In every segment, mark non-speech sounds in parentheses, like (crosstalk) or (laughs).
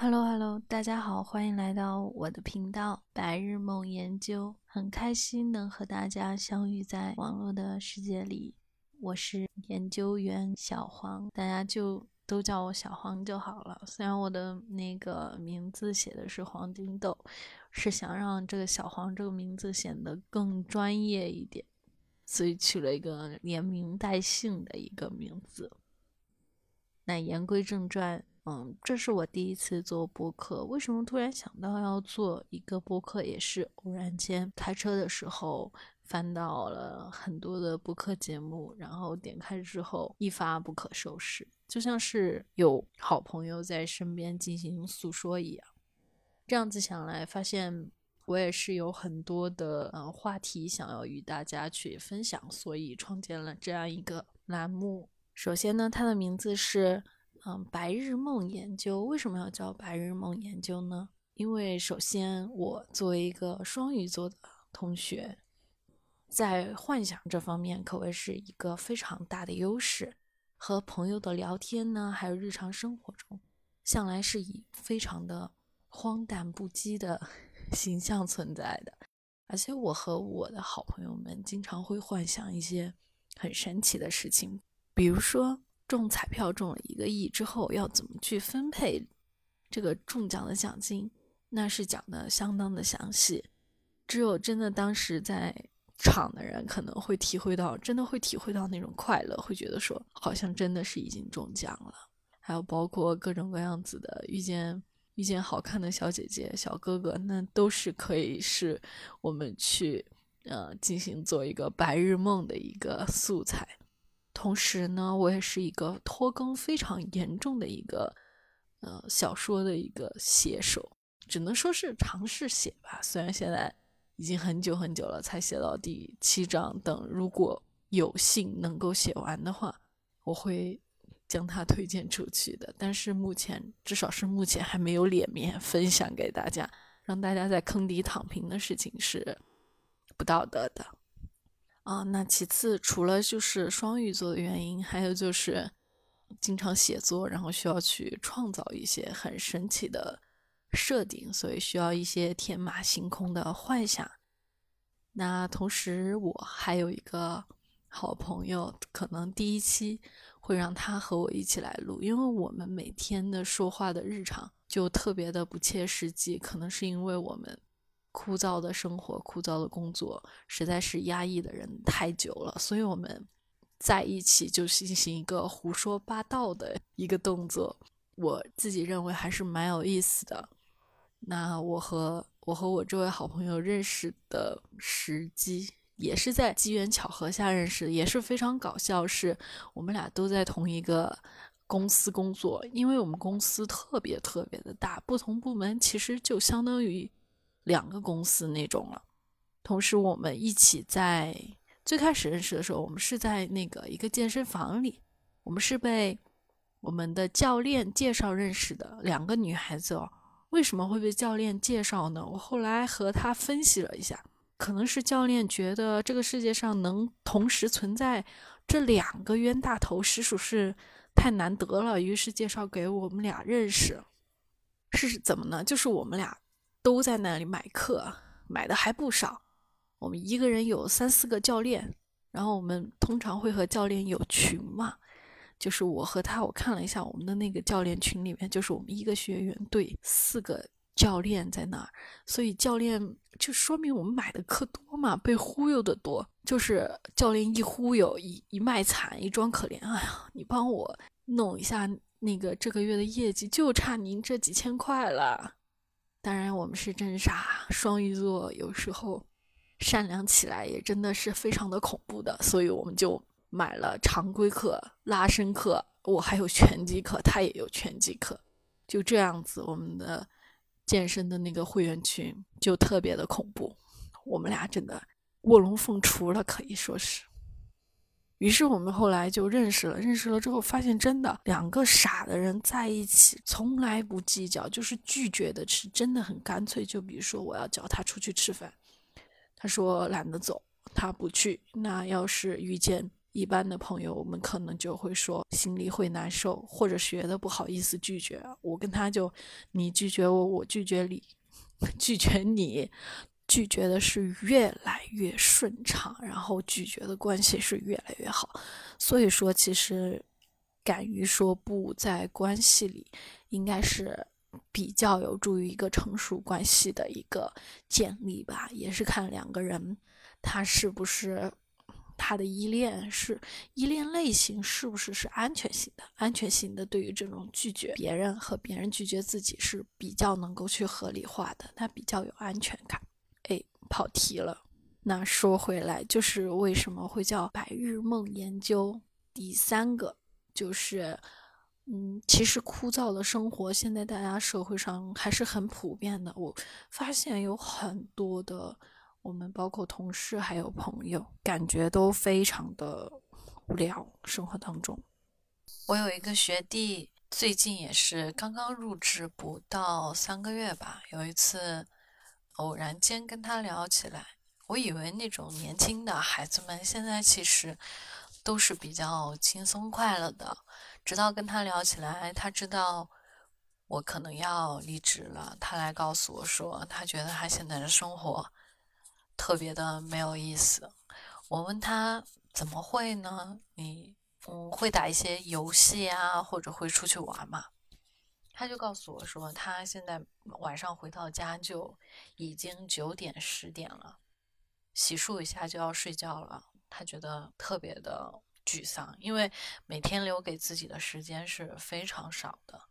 Hello Hello，大家好，欢迎来到我的频道白日梦研究。很开心能和大家相遇在网络的世界里。我是研究员小黄，大家就都叫我小黄就好了。虽然我的那个名字写的是黄金豆，是想让这个小黄这个名字显得更专业一点，所以取了一个连名带姓的一个名字。那言归正传。嗯，这是我第一次做播客。为什么突然想到要做一个播客？也是偶然间开车的时候翻到了很多的播客节目，然后点开之后一发不可收拾，就像是有好朋友在身边进行诉说一样。这样子想来，发现我也是有很多的嗯话题想要与大家去分享，所以创建了这样一个栏目。首先呢，它的名字是。嗯，白日梦研究为什么要叫白日梦研究呢？因为首先，我作为一个双鱼座的同学，在幻想这方面可谓是一个非常大的优势。和朋友的聊天呢，还有日常生活中，向来是以非常的荒诞不羁的 (laughs) 形象存在的。而且，我和我的好朋友们经常会幻想一些很神奇的事情，比如说。中彩票中了一个亿之后，要怎么去分配这个中奖的奖金？那是讲的相当的详细。只有真的当时在场的人，可能会体会到，真的会体会到那种快乐，会觉得说，好像真的是已经中奖了。还有包括各种各样子的遇见遇见好看的小姐姐、小哥哥，那都是可以是我们去呃进行做一个白日梦的一个素材。同时呢，我也是一个拖更非常严重的一个呃小说的一个写手，只能说是尝试写吧。虽然现在已经很久很久了，才写到第七章。等如果有幸能够写完的话，我会将它推荐出去的。但是目前，至少是目前还没有脸面分享给大家，让大家在坑底躺平的事情是不道德的。啊，那其次除了就是双鱼座的原因，还有就是经常写作，然后需要去创造一些很神奇的设定，所以需要一些天马行空的幻想。那同时我还有一个好朋友，可能第一期会让他和我一起来录，因为我们每天的说话的日常就特别的不切实际，可能是因为我们。枯燥的生活，枯燥的工作，实在是压抑的人太久了，所以我们在一起就进行一个胡说八道的一个动作，我自己认为还是蛮有意思的。那我和我和我这位好朋友认识的时机，也是在机缘巧合下认识的，也是非常搞笑，是我们俩都在同一个公司工作，因为我们公司特别特别的大，不同部门其实就相当于。两个公司那种了，同时我们一起在最开始认识的时候，我们是在那个一个健身房里，我们是被我们的教练介绍认识的两个女孩子哦。为什么会被教练介绍呢？我后来和他分析了一下，可能是教练觉得这个世界上能同时存在这两个冤大头实属是太难得了，于是介绍给我们俩认识。是怎么呢？就是我们俩。都在那里买课，买的还不少。我们一个人有三四个教练，然后我们通常会和教练有群嘛。就是我和他，我看了一下我们的那个教练群里面，就是我们一个学员对四个教练在那儿，所以教练就说明我们买的课多嘛，被忽悠的多。就是教练一忽悠，一一卖惨，一装可怜，哎呀，你帮我弄一下那个这个月的业绩，就差您这几千块了。当然，我们是真傻。双鱼座有时候善良起来也真的是非常的恐怖的，所以我们就买了常规课、拉伸课，我还有拳击课，他也有拳击课。就这样子，我们的健身的那个会员群就特别的恐怖。我们俩真的卧龙凤雏了，可以说是。于是我们后来就认识了，认识了之后发现，真的两个傻的人在一起，从来不计较，就是拒绝的是真的很干脆。就比如说，我要叫他出去吃饭，他说懒得走，他不去。那要是遇见一般的朋友，我们可能就会说心里会难受，或者觉得不好意思拒绝。我跟他就，你拒绝我，我拒绝你，(laughs) 拒绝你，拒绝的是越来越顺畅，然后拒绝的关系是越来越好。所以说，其实敢于说不，在关系里应该是比较有助于一个成熟关系的一个建立吧，也是看两个人他是不是。他的依恋是依恋类型，是不是是安全型的？安全型的对于这种拒绝别人和别人拒绝自己是比较能够去合理化的，他比较有安全感。哎，跑题了。那说回来，就是为什么会叫白日梦研究？第三个就是，嗯，其实枯燥的生活现在大家社会上还是很普遍的。我发现有很多的。我们包括同事还有朋友，感觉都非常的无聊。生活当中，我有一个学弟，最近也是刚刚入职不到三个月吧。有一次偶然间跟他聊起来，我以为那种年轻的孩子们现在其实都是比较轻松快乐的。直到跟他聊起来，他知道我可能要离职了，他来告诉我说，他觉得他现在的生活。特别的没有意思。我问他怎么会呢？你嗯会打一些游戏啊，或者会出去玩吗？他就告诉我说，他现在晚上回到家就已经九点十点了，洗漱一下就要睡觉了。他觉得特别的沮丧，因为每天留给自己的时间是非常少的。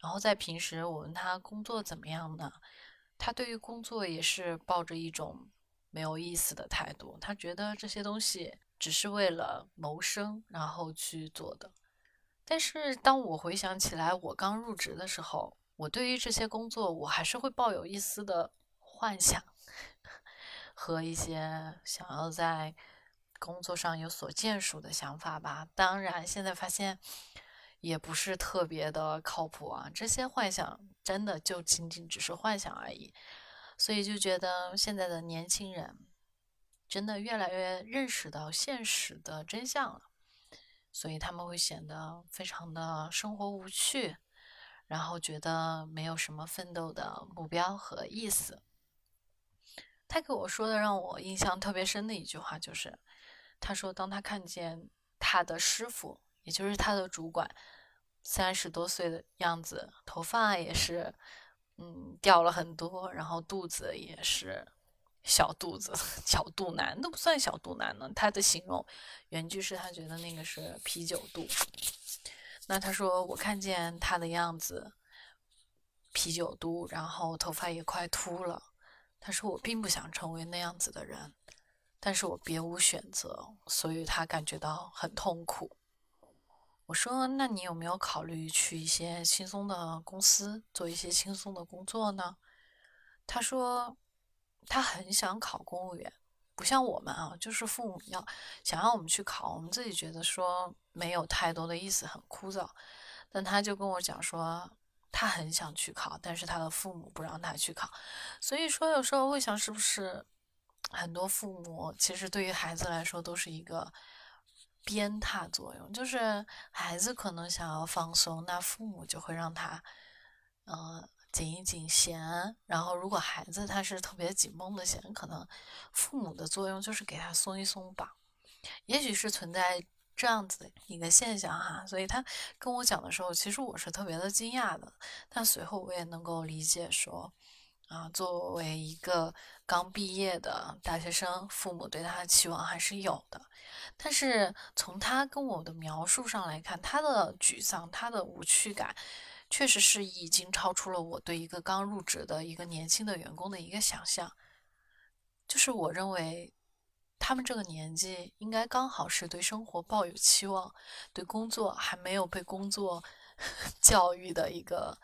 然后在平时我问他工作怎么样呢？他对于工作也是抱着一种。没有意思的态度，他觉得这些东西只是为了谋生然后去做的。但是当我回想起来，我刚入职的时候，我对于这些工作，我还是会抱有一丝的幻想和一些想要在工作上有所建树的想法吧。当然，现在发现也不是特别的靠谱啊，这些幻想真的就仅仅只是幻想而已。所以就觉得现在的年轻人真的越来越认识到现实的真相了，所以他们会显得非常的生活无趣，然后觉得没有什么奋斗的目标和意思。他给我说的让我印象特别深的一句话就是，他说当他看见他的师傅，也就是他的主管，三十多岁的样子，头发也是。嗯，掉了很多，然后肚子也是小肚子，(laughs) 小肚腩都不算小肚腩呢。他的形容原句是他觉得那个是啤酒肚。那他说我看见他的样子，啤酒肚，然后头发也快秃了。他说我并不想成为那样子的人，但是我别无选择，所以他感觉到很痛苦。我说：“那你有没有考虑去一些轻松的公司做一些轻松的工作呢？”他说：“他很想考公务员，不像我们啊，就是父母要想让我们去考，我们自己觉得说没有太多的意思，很枯燥。但他就跟我讲说，他很想去考，但是他的父母不让他去考。所以说，有时候会想，是不是很多父母其实对于孩子来说都是一个。”鞭挞作用就是孩子可能想要放松，那父母就会让他，呃，紧一紧弦。然后如果孩子他是特别紧绷的弦，可能父母的作用就是给他松一松绑。也许是存在这样子的一个现象哈。所以他跟我讲的时候，其实我是特别的惊讶的。但随后我也能够理解说。啊，作为一个刚毕业的大学生，父母对他的期望还是有的。但是从他跟我的描述上来看，他的沮丧、他的无趣感，确实是已经超出了我对一个刚入职的一个年轻的员工的一个想象。就是我认为，他们这个年纪应该刚好是对生活抱有期望，对工作还没有被工作 (laughs) 教育的一个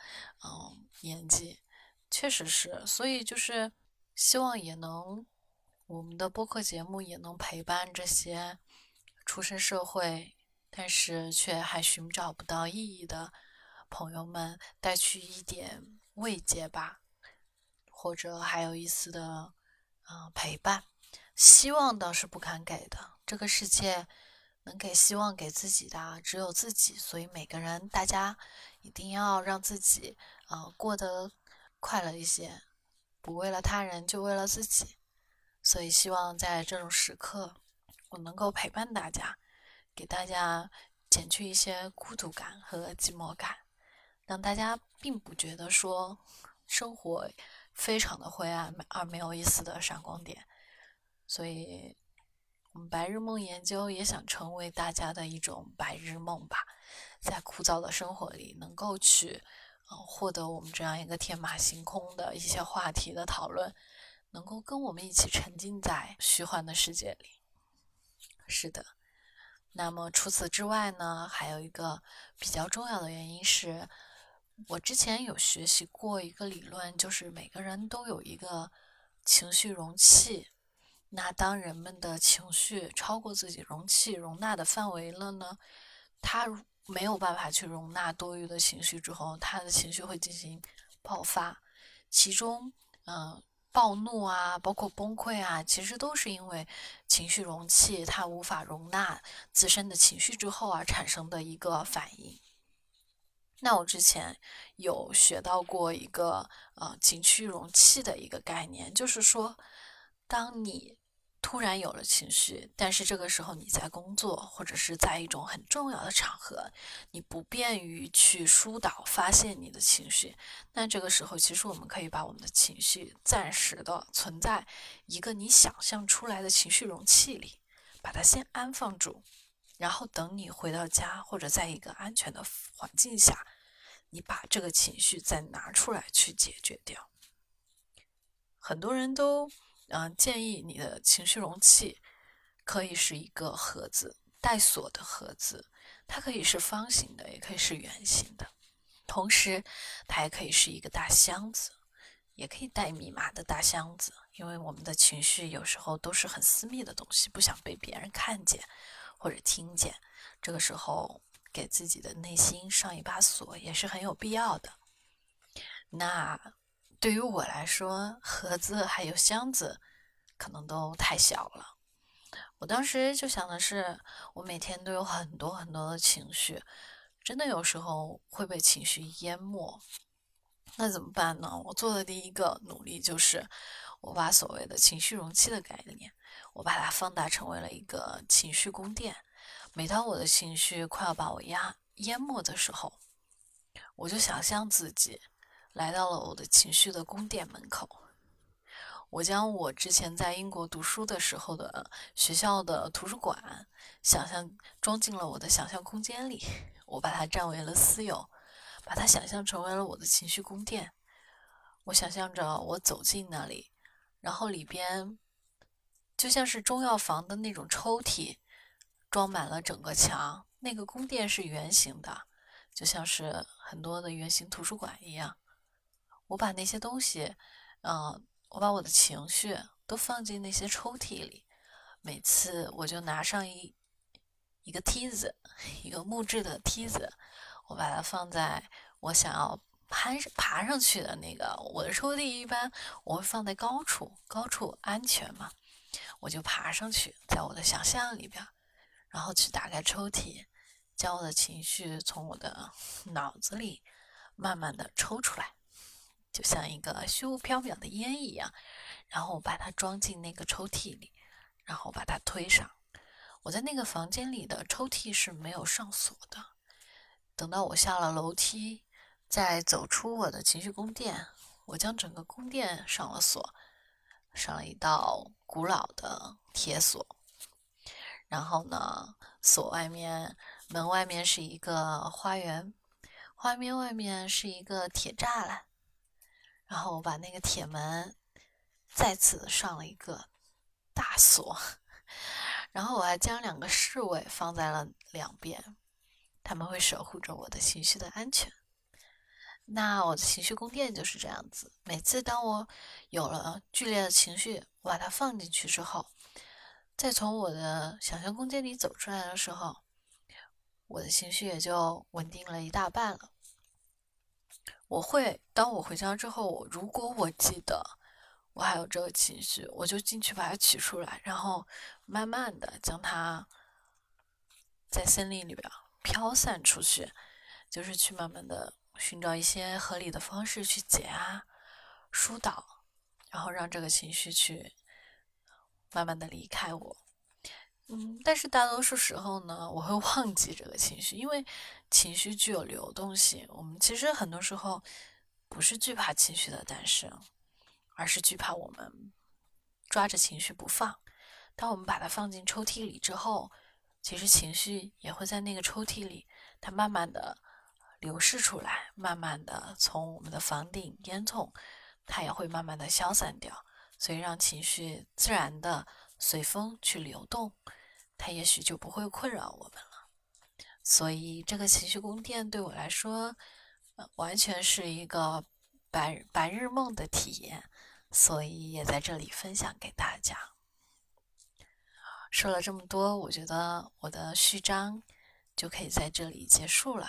嗯年纪。确实是，所以就是希望也能我们的播客节目也能陪伴这些出身社会，但是却还寻找不到意义的朋友们带去一点慰藉吧，或者还有一丝的嗯陪伴。希望倒是不敢给的，这个世界能给希望给自己的只有自己，所以每个人大家一定要让自己呃过得快乐一些，不为了他人就为了自己。所以希望在这种时刻，我能够陪伴大家，给大家减去一些孤独感和寂寞感，让大家并不觉得说生活非常的灰暗而没有一丝的闪光点。所以。我们白日梦研究也想成为大家的一种白日梦吧，在枯燥的生活里，能够去，获得我们这样一个天马行空的一些话题的讨论，能够跟我们一起沉浸在虚幻的世界里。是的，那么除此之外呢，还有一个比较重要的原因是，我之前有学习过一个理论，就是每个人都有一个情绪容器。那当人们的情绪超过自己容器容纳的范围了呢？他没有办法去容纳多余的情绪之后，他的情绪会进行爆发。其中，嗯，暴怒啊，包括崩溃啊，其实都是因为情绪容器它无法容纳自身的情绪之后而产生的一个反应。那我之前有学到过一个呃情绪容器的一个概念，就是说，当你突然有了情绪，但是这个时候你在工作，或者是在一种很重要的场合，你不便于去疏导发泄你的情绪。那这个时候，其实我们可以把我们的情绪暂时的存在一个你想象出来的情绪容器里，把它先安放住，然后等你回到家或者在一个安全的环境下，你把这个情绪再拿出来去解决掉。很多人都。嗯，建议你的情绪容器可以是一个盒子，带锁的盒子，它可以是方形的，也可以是圆形的。同时，它也可以是一个大箱子，也可以带密码的大箱子。因为我们的情绪有时候都是很私密的东西，不想被别人看见或者听见。这个时候，给自己的内心上一把锁也是很有必要的。那。对于我来说，盒子还有箱子可能都太小了。我当时就想的是，我每天都有很多很多的情绪，真的有时候会被情绪淹没。那怎么办呢？我做的第一个努力就是，我把所谓的情绪容器的概念，我把它放大成为了一个情绪宫殿。每当我的情绪快要把我压淹没的时候，我就想象自己。来到了我的情绪的宫殿门口，我将我之前在英国读书的时候的学校的图书馆想象装进了我的想象空间里，我把它占为了私有，把它想象成为了我的情绪宫殿。我想象着我走进那里，然后里边就像是中药房的那种抽屉，装满了整个墙。那个宫殿是圆形的，就像是很多的圆形图书馆一样。我把那些东西，嗯，我把我的情绪都放进那些抽屉里。每次我就拿上一一个梯子，(laughs) 一个木质的梯子，我把它放在我想要攀爬上去的那个。我的抽屉一般我会放在高处，高处安全嘛，我就爬上去，在我的想象里边，然后去打开抽屉，将我的情绪从我的 (laughs) 脑子里慢慢的抽出来。就像一个虚无缥缈的烟一样，然后我把它装进那个抽屉里，然后把它推上。我在那个房间里的抽屉是没有上锁的。等到我下了楼梯，再走出我的情绪宫殿，我将整个宫殿上了锁，上了一道古老的铁锁。然后呢，锁外面门外面是一个花园，花园外面是一个铁栅栏。然后我把那个铁门再次上了一个大锁，然后我还将两个侍卫放在了两边，他们会守护着我的情绪的安全。那我的情绪宫殿就是这样子。每次当我有了剧烈的情绪，我把它放进去之后，再从我的想象空间里走出来的时候，我的情绪也就稳定了一大半了。我会，当我回家之后，如果我记得我还有这个情绪，我就进去把它取出来，然后慢慢的将它在森林里边飘散出去，就是去慢慢的寻找一些合理的方式去解压、疏导，然后让这个情绪去慢慢的离开我。嗯，但是大多数时候呢，我会忘记这个情绪，因为情绪具有流动性。我们其实很多时候不是惧怕情绪的诞生，而是惧怕我们抓着情绪不放。当我们把它放进抽屉里之后，其实情绪也会在那个抽屉里，它慢慢的流逝出来，慢慢的从我们的房顶烟囱，它也会慢慢的消散掉。所以让情绪自然的随风去流动，它也许就不会困扰我们了。所以这个情绪宫殿对我来说，完全是一个白白日梦的体验，所以也在这里分享给大家。说了这么多，我觉得我的序章就可以在这里结束了，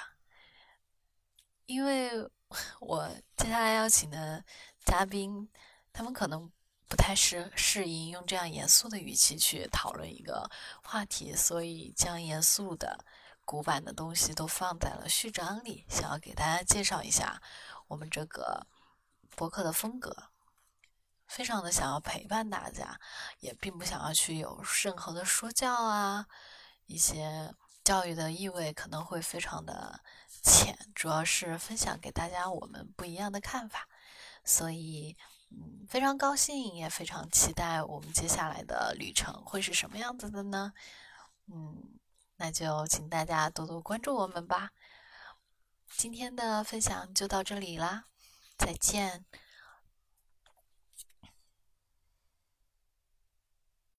因为 (laughs) 我接下来邀请的嘉宾，他们可能不太适适应用这样严肃的语气去讨论一个话题，所以将严肃的古板的东西都放在了序章里，想要给大家介绍一下我们这个博客的风格。非常的想要陪伴大家，也并不想要去有任何的说教啊，一些教育的意味可能会非常的浅，主要是分享给大家我们不一样的看法，所以嗯，非常高兴，也非常期待我们接下来的旅程会是什么样子的呢？嗯，那就请大家多多关注我们吧。今天的分享就到这里啦，再见。